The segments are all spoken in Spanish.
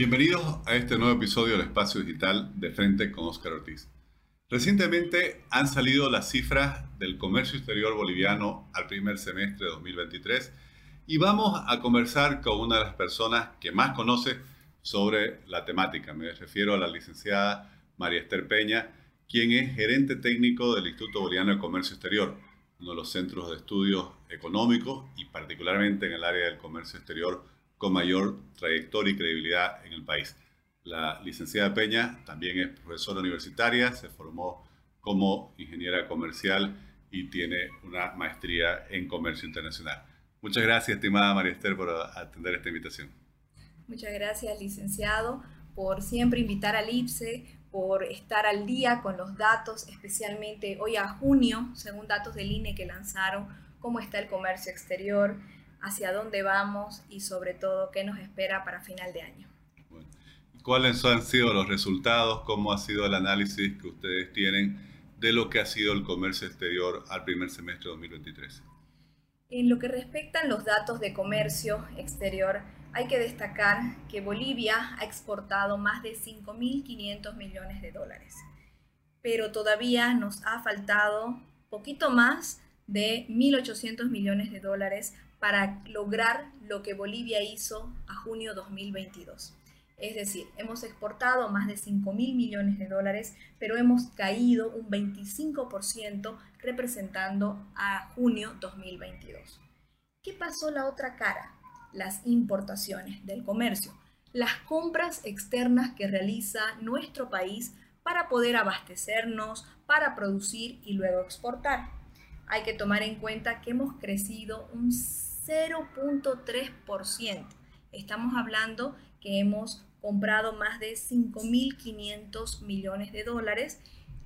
Bienvenidos a este nuevo episodio del Espacio Digital de Frente con Oscar Ortiz. Recientemente han salido las cifras del comercio exterior boliviano al primer semestre de 2023 y vamos a conversar con una de las personas que más conoce sobre la temática. Me refiero a la licenciada María Esther Peña, quien es gerente técnico del Instituto Boliviano de Comercio Exterior, uno de los centros de estudios económicos y particularmente en el área del comercio exterior con mayor trayectoria y credibilidad en el país. La licenciada Peña también es profesora universitaria, se formó como ingeniera comercial y tiene una maestría en comercio internacional. Muchas gracias, estimada María Esther, por atender esta invitación. Muchas gracias, licenciado, por siempre invitar al IPSE, por estar al día con los datos, especialmente hoy a junio, según datos del INE que lanzaron, cómo está el comercio exterior, hacia dónde vamos y sobre todo qué nos espera para final de año. ¿Cuáles han sido los resultados? ¿Cómo ha sido el análisis que ustedes tienen de lo que ha sido el comercio exterior al primer semestre de 2023? En lo que respecta a los datos de comercio exterior, hay que destacar que Bolivia ha exportado más de 5.500 millones de dólares, pero todavía nos ha faltado poquito más de 1.800 millones de dólares para lograr lo que Bolivia hizo a junio 2022. Es decir, hemos exportado más de 5 mil millones de dólares, pero hemos caído un 25% representando a junio 2022. ¿Qué pasó la otra cara? Las importaciones del comercio, las compras externas que realiza nuestro país para poder abastecernos, para producir y luego exportar. Hay que tomar en cuenta que hemos crecido un 0.3%. Estamos hablando que hemos comprado más de 5.500 millones de dólares,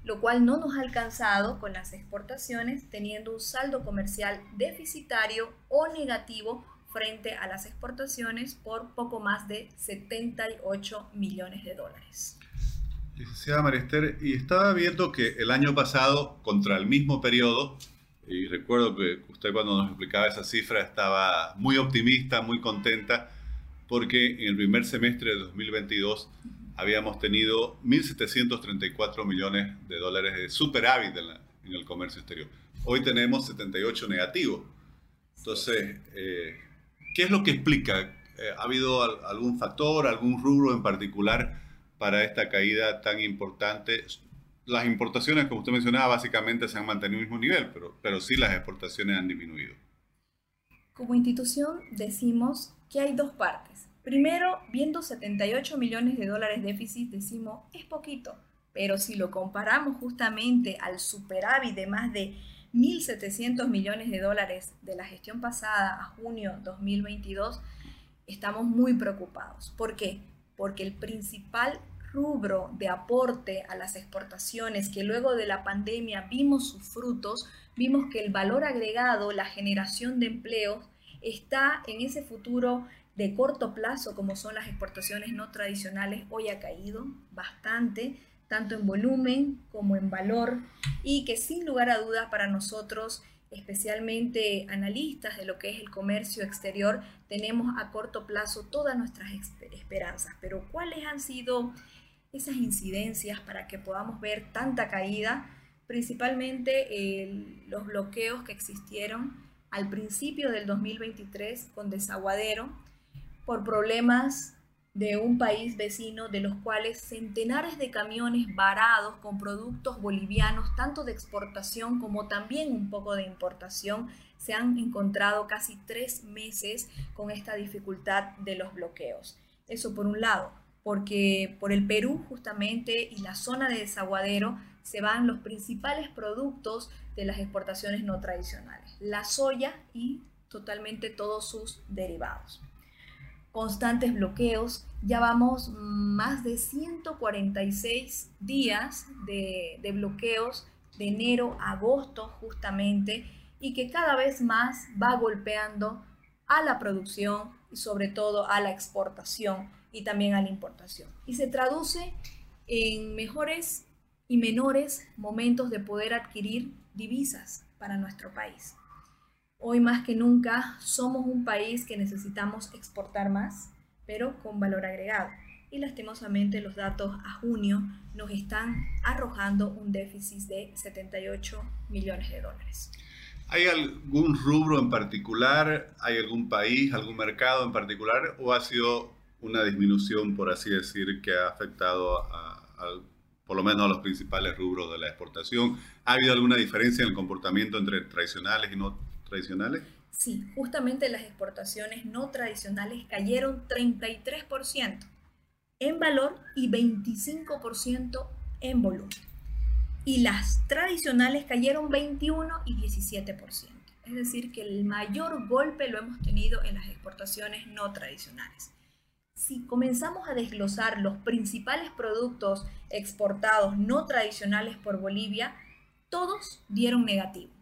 lo cual no nos ha alcanzado con las exportaciones, teniendo un saldo comercial deficitario o negativo frente a las exportaciones por poco más de 78 millones de dólares. Licenciada Marister, y estaba viendo que el año pasado, contra el mismo periodo, y recuerdo que usted cuando nos explicaba esa cifra estaba muy optimista, muy contenta, porque en el primer semestre de 2022 habíamos tenido 1.734 millones de dólares de superávit en, el comercio exterior. Hoy tenemos 78 negativos. Entonces, eh, ¿qué es lo que explica? Eh, ¿Ha habido algún factor, algún rubro en particular para esta caída tan importante? Las importaciones, como usted mencionaba, básicamente se han mantenido al mismo nivel, pero, pero sí las exportaciones han disminuido. Como institución decimos que hay dos partes. Primero, viendo 78 millones de dólares déficit, decimos, es poquito, pero si lo comparamos justamente al superávit de más de 1.700 millones de dólares de la gestión pasada a junio 2022, estamos muy preocupados. ¿Por qué? Porque el principal rubro de aporte a las exportaciones que luego de la pandemia vimos sus frutos, vimos que el valor agregado, la generación de empleos, está en ese futuro de corto plazo, como son las exportaciones no tradicionales, hoy ha caído bastante, tanto en volumen como en valor, y que sin lugar a dudas para nosotros, especialmente analistas de lo que es el comercio exterior, tenemos a corto plazo todas nuestras esperanzas. Pero ¿cuáles han sido esas incidencias para que podamos ver tanta caída? Principalmente los bloqueos que existieron al principio del 2023 con Desaguadero por problemas de un país vecino de los cuales centenares de camiones varados con productos bolivianos, tanto de exportación como también un poco de importación, se han encontrado casi tres meses con esta dificultad de los bloqueos. Eso por un lado, porque por el Perú justamente y la zona de desaguadero se van los principales productos de las exportaciones no tradicionales, la soya y totalmente todos sus derivados. Constantes bloqueos, ya vamos más de 146 días de, de bloqueos de enero a agosto justamente y que cada vez más va golpeando a la producción y sobre todo a la exportación y también a la importación. Y se traduce en mejores y menores momentos de poder adquirir divisas para nuestro país. Hoy más que nunca somos un país que necesitamos exportar más, pero con valor agregado. y lastimosamente los datos a junio nos están arrojando un déficit de 78 millones de dólares. ¿Hay algún rubro en particular, hay algún país, algún mercado en particular o ha sido una disminución, por así decir, que ha afectado a, por lo menos a los principales rubros de la exportación? ¿Ha habido alguna diferencia en el comportamiento entre tradicionales y no tradicionales? Sí, justamente las exportaciones no tradicionales cayeron 33% en valor y 25% en volumen. Y las tradicionales cayeron 21 y 17%. Es decir, que el mayor golpe lo hemos tenido en las exportaciones no tradicionales. Si comenzamos a desglosar los principales productos exportados no tradicionales por Bolivia, todos dieron negativo,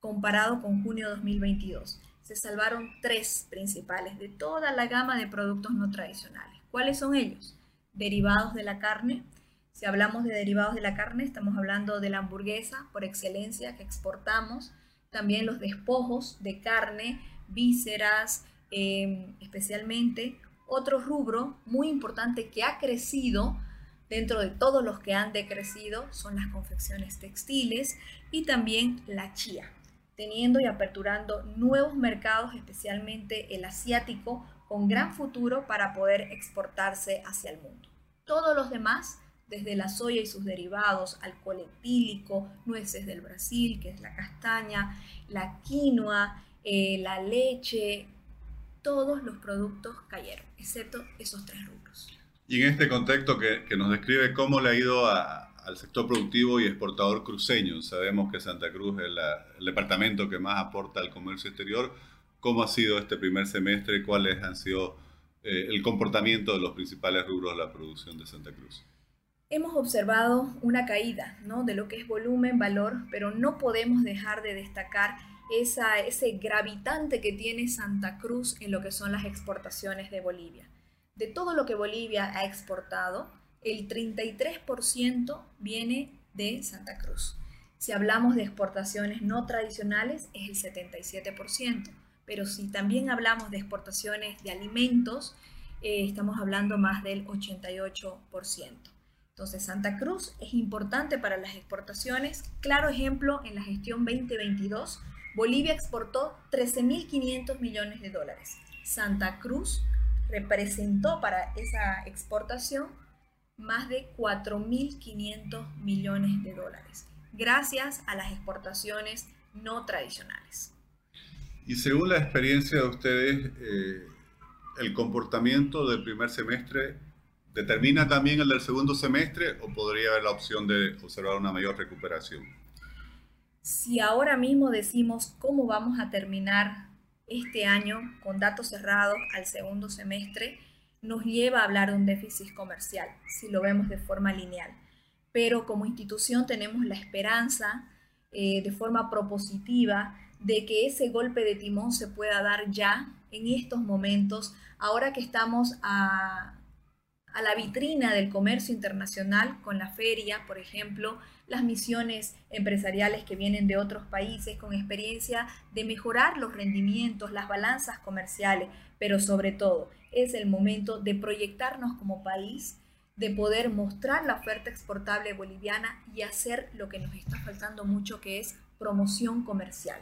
comparado con junio 2022. Se salvaron tres principales de toda la gama de productos no tradicionales. ¿Cuáles son ellos? derivados de la carne. Si hablamos de derivados de la carne, estamos hablando de la hamburguesa por excelencia que exportamos, también los despojos de carne, vísceras, em, especialmente. Otro rubro muy importante que ha crecido dentro de todos los que han decrecido son las confecciones textiles y también la chía, teniendo y aperturando nuevos mercados, especialmente el asiático, con gran futuro para poder exportarse hacia el mundo. Todos los demás, desde la soya y sus derivados, alcohol etílico, nueces del Brasil, que es la castaña, la quinoa, eh, la leche, todos los productos cayeron, excepto esos tres rubros. Y en este contexto que, nos describe cómo le ha ido al sector productivo y exportador cruceño, sabemos que Santa Cruz es el departamento que más aporta al comercio exterior, ¿Cómo ha sido este primer semestre? ¿Cuáles han sido eh, el comportamiento de los principales rubros de la producción de Santa Cruz? Hemos observado una caída ¿no? de lo que es volumen, valor, pero no podemos dejar de destacar esa, ese gravitante que tiene Santa Cruz en lo que son las exportaciones de Bolivia. De todo lo que Bolivia ha exportado, el 33% viene de Santa Cruz. Si hablamos de exportaciones no tradicionales, es el 77% pero si también hablamos de exportaciones de alimentos, eh, estamos hablando más del 88%. Entonces, Santa Cruz es importante para las exportaciones. Claro ejemplo, en la gestión 2022, Bolivia exportó 13.500 millones de dólares. Santa Cruz representó para esa exportación más de 4.500 millones de dólares, gracias a las exportaciones no tradicionales. Y según la experiencia de ustedes, eh, ¿el comportamiento del primer semestre determina también el del segundo semestre o podría haber la opción de observar una mayor recuperación? Si ahora mismo decimos cómo vamos a terminar este año con datos cerrados al segundo semestre, nos lleva a hablar de un déficit comercial, si lo vemos de forma lineal. Pero como institución tenemos la esperanza eh, de forma propositiva de que ese golpe de timón se pueda dar ya en estos momentos, ahora que estamos a, a la vitrina del comercio internacional con la feria, por ejemplo, las misiones empresariales que vienen de otros países con experiencia de mejorar los rendimientos, las balanzas comerciales, pero sobre todo es el momento de proyectarnos como país, de poder mostrar la oferta exportable boliviana y hacer lo que nos está faltando mucho, que es promoción comercial.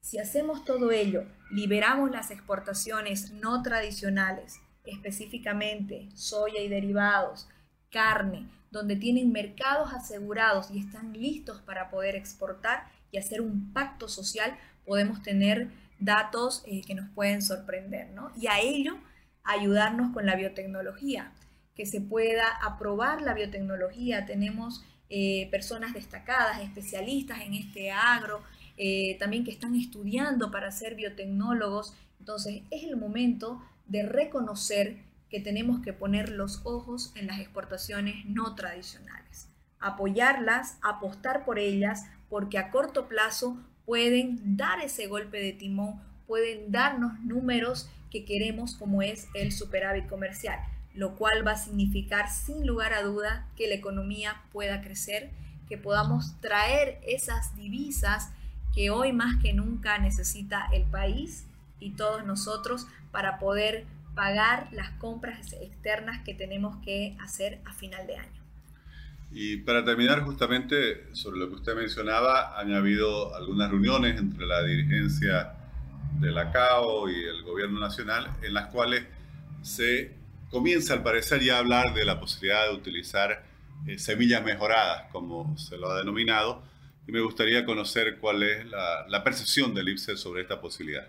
Si hacemos todo ello, liberamos las exportaciones no tradicionales, específicamente soya y derivados, carne, donde tienen mercados asegurados y están listos para poder exportar y hacer un pacto social, podemos tener datos eh, que nos pueden sorprender, ¿no? Y a ello ayudarnos con la biotecnología, que se pueda aprobar la biotecnología. Tenemos eh, personas destacadas, especialistas en este agro, eh, también que están estudiando para ser biotecnólogos. Entonces es el momento de reconocer que tenemos que poner los ojos en las exportaciones no tradicionales, apoyarlas, apostar por ellas, porque a corto plazo pueden dar ese golpe de timón, pueden darnos números que queremos como es el superávit comercial, lo cual va a significar sin lugar a duda que la economía pueda crecer, que podamos traer esas divisas que hoy más que nunca necesita el país y todos nosotros para poder pagar las compras externas que tenemos que hacer a final de año. Y para terminar, justamente sobre lo que usted mencionaba, han habido algunas reuniones entre la dirigencia de la CAO y el gobierno nacional en las cuales se comienza al parecer ya a hablar de la posibilidad de utilizar eh, semillas mejoradas, como se lo ha denominado, y me gustaría conocer cuál es la, la percepción del IPSE sobre esta posibilidad.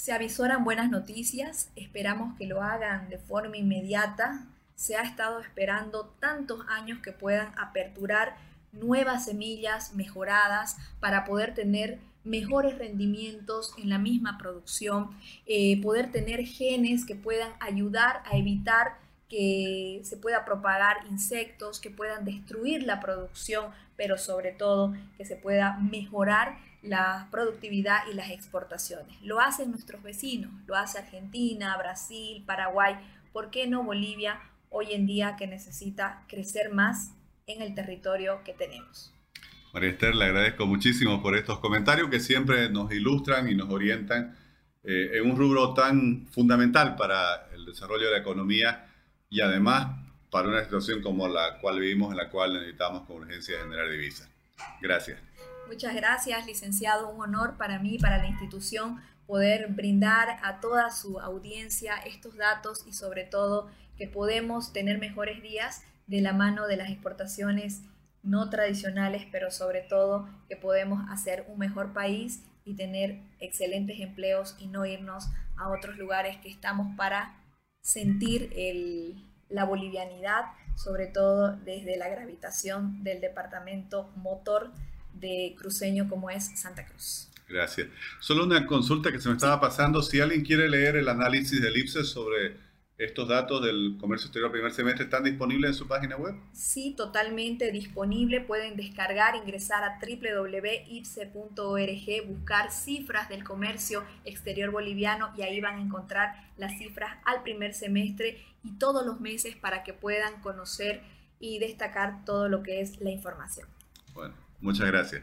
Se avisoran buenas noticias, esperamos que lo hagan de forma inmediata. Se ha estado esperando tantos años que puedan aperturar nuevas semillas mejoradas para poder tener mejores rendimientos en la misma producción, eh, poder tener genes que puedan ayudar a evitar que se pueda propagar insectos, que puedan destruir la producción, pero sobre todo que se pueda mejorar la productividad y las exportaciones. Lo hacen nuestros vecinos, lo hace Argentina, Brasil, Paraguay, ¿por qué no Bolivia hoy en día que necesita crecer más en el territorio que tenemos? María Esther, le agradezco muchísimo por estos comentarios que siempre nos ilustran y nos orientan eh, en un rubro tan fundamental para el desarrollo de la economía y además para una situación como la cual vivimos, en la cual necesitamos con urgencia generar divisas. Gracias. Muchas gracias, licenciado. Un honor para mí, para la institución, poder brindar a toda su audiencia estos datos y sobre todo que podemos tener mejores días de la mano de las exportaciones no tradicionales, pero sobre todo que podemos hacer un mejor país y tener excelentes empleos y no irnos a otros lugares que estamos para sentir la bolivianidad, sobre todo desde la gravitación del departamento motor de cruceño como es Santa Cruz. Gracias. Solo una consulta que se me estaba pasando. Si alguien quiere leer el análisis del IPSE sobre ¿Estos datos del comercio exterior primer semestre están disponibles en su página web? Sí, totalmente disponible. Pueden descargar, ingresar a www.ipse.org, buscar cifras del comercio exterior boliviano y ahí van a encontrar las cifras al primer semestre y todos los meses para que puedan conocer y destacar todo lo que es la información. Bueno, muchas gracias.